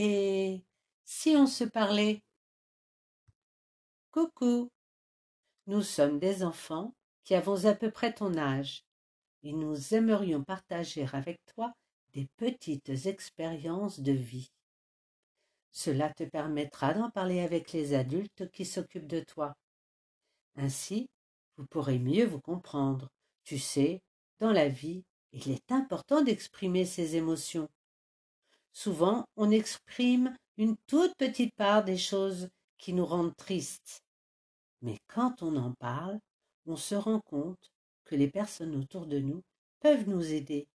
Et si on se parlait? Coucou. Nous sommes des enfants qui avons à peu près ton âge, et nous aimerions partager avec toi des petites expériences de vie. Cela te permettra d'en parler avec les adultes qui s'occupent de toi. Ainsi, vous pourrez mieux vous comprendre. Tu sais, dans la vie, il est important d'exprimer ses émotions. Souvent, on exprime une toute petite part des choses qui nous rendent tristes. Mais quand on en parle, on se rend compte que les personnes autour de nous peuvent nous aider.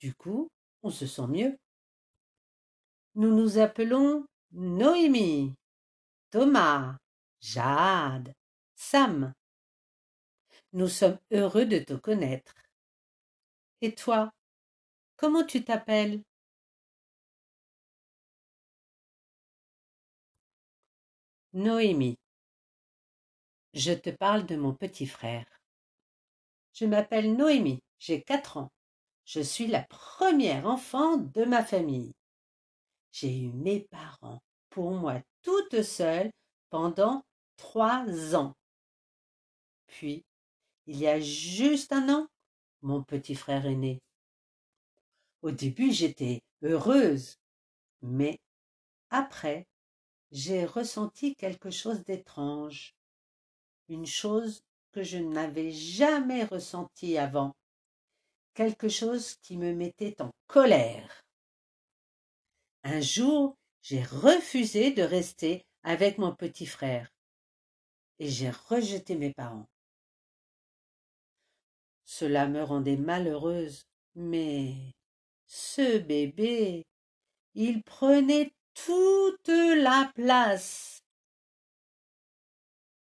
Du coup, on se sent mieux. Nous nous appelons Noémie, Thomas, Jade, Sam. Nous sommes heureux de te connaître. Et toi, comment tu t'appelles? Noémie. Je te parle de mon petit frère. Je m'appelle Noémie, j'ai quatre ans. Je suis la première enfant de ma famille. J'ai eu mes parents pour moi toute seule pendant trois ans. Puis, il y a juste un an, mon petit frère est né. Au début, j'étais heureuse, mais après, j'ai ressenti quelque chose d'étrange, une chose que je n'avais jamais ressentie avant, quelque chose qui me mettait en colère. Un jour, j'ai refusé de rester avec mon petit frère et j'ai rejeté mes parents. Cela me rendait malheureuse, mais ce bébé, il prenait toute la place.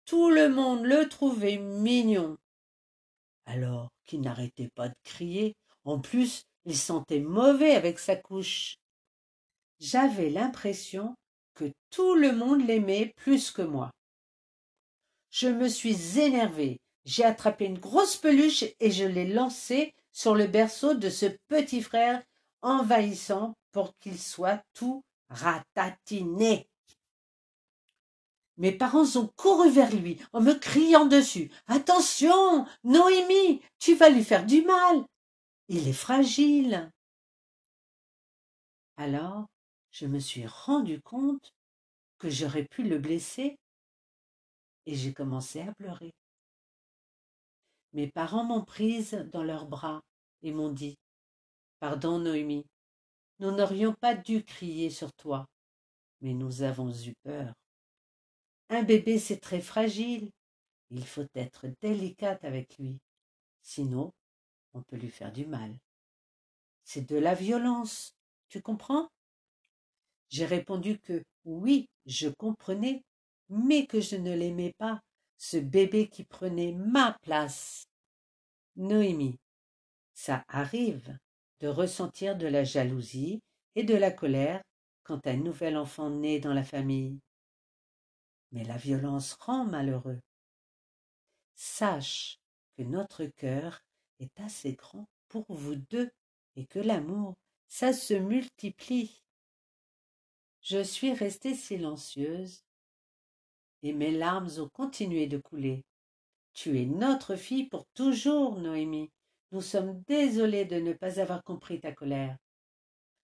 Tout le monde le trouvait mignon, alors qu'il n'arrêtait pas de crier. En plus, il sentait mauvais avec sa couche j'avais l'impression que tout le monde l'aimait plus que moi. Je me suis énervée. J'ai attrapé une grosse peluche et je l'ai lancée sur le berceau de ce petit frère envahissant pour qu'il soit tout ratatiné. Mes parents ont couru vers lui en me criant dessus. Attention, Noémie, tu vas lui faire du mal. Il est fragile. Alors, je me suis rendu compte que j'aurais pu le blesser et j'ai commencé à pleurer. Mes parents m'ont prise dans leurs bras et m'ont dit Pardon, Noémie, nous n'aurions pas dû crier sur toi, mais nous avons eu peur. Un bébé, c'est très fragile. Il faut être délicate avec lui, sinon on peut lui faire du mal. C'est de la violence, tu comprends? J'ai répondu que oui, je comprenais, mais que je ne l'aimais pas, ce bébé qui prenait ma place. Noémie, ça arrive de ressentir de la jalousie et de la colère quand un nouvel enfant naît dans la famille. Mais la violence rend malheureux. Sache que notre cœur est assez grand pour vous deux et que l'amour, ça se multiplie. Je suis restée silencieuse et mes larmes ont continué de couler. Tu es notre fille pour toujours, Noémie. Nous sommes désolés de ne pas avoir compris ta colère.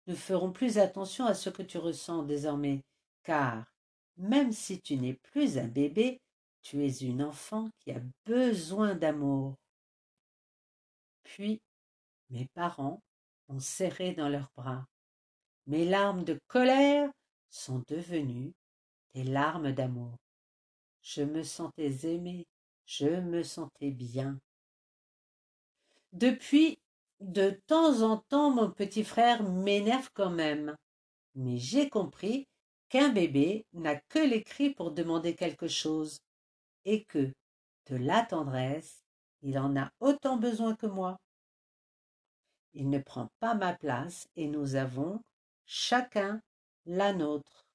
Nous ferons plus attention à ce que tu ressens désormais, car même si tu n'es plus un bébé, tu es une enfant qui a besoin d'amour. Puis mes parents ont serré dans leurs bras. Mes larmes de colère sont devenues des larmes d'amour. Je me sentais aimée, je me sentais bien. Depuis, de temps en temps, mon petit frère m'énerve quand même. Mais j'ai compris qu'un bébé n'a que les cris pour demander quelque chose, et que, de la tendresse, il en a autant besoin que moi. Il ne prend pas ma place et nous avons, chacun, la nôtre.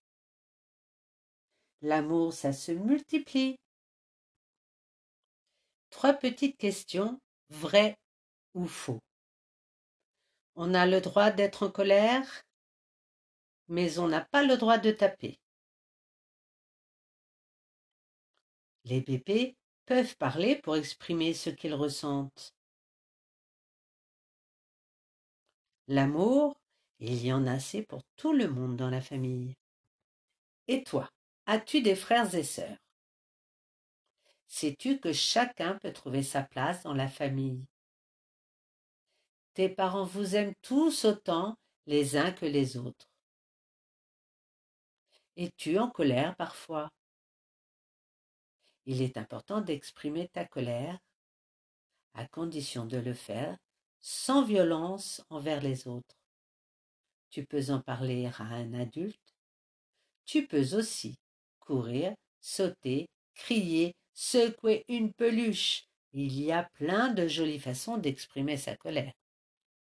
L'amour, ça se multiplie. Trois petites questions, vraies faux? On a le droit d'être en colère mais on n'a pas le droit de taper. Les bébés peuvent parler pour exprimer ce qu'ils ressentent. L'amour, il y en a assez pour tout le monde dans la famille. Et toi, as-tu des frères et sœurs? Sais-tu que chacun peut trouver sa place dans la famille? Tes parents vous aiment tous autant les uns que les autres. Es-tu en colère parfois Il est important d'exprimer ta colère, à condition de le faire sans violence envers les autres. Tu peux en parler à un adulte. Tu peux aussi courir, sauter, crier, secouer une peluche. Il y a plein de jolies façons d'exprimer sa colère.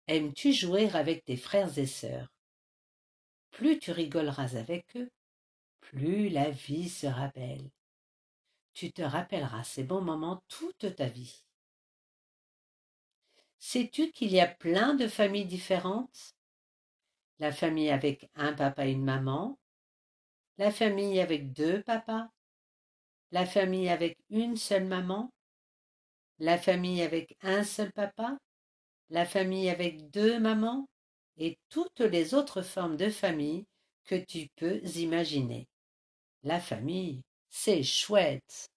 Aimes-tu jouer avec tes frères et sœurs? Plus tu rigoleras avec eux, plus la vie sera belle. Tu te rappelleras ces bons moments toute ta vie. Sais-tu qu'il y a plein de familles différentes? La famille avec un papa et une maman, la famille avec deux papas, la famille avec une seule maman, la famille avec un seul papa, la famille avec deux mamans et toutes les autres formes de famille que tu peux imaginer. La famille, c'est chouette.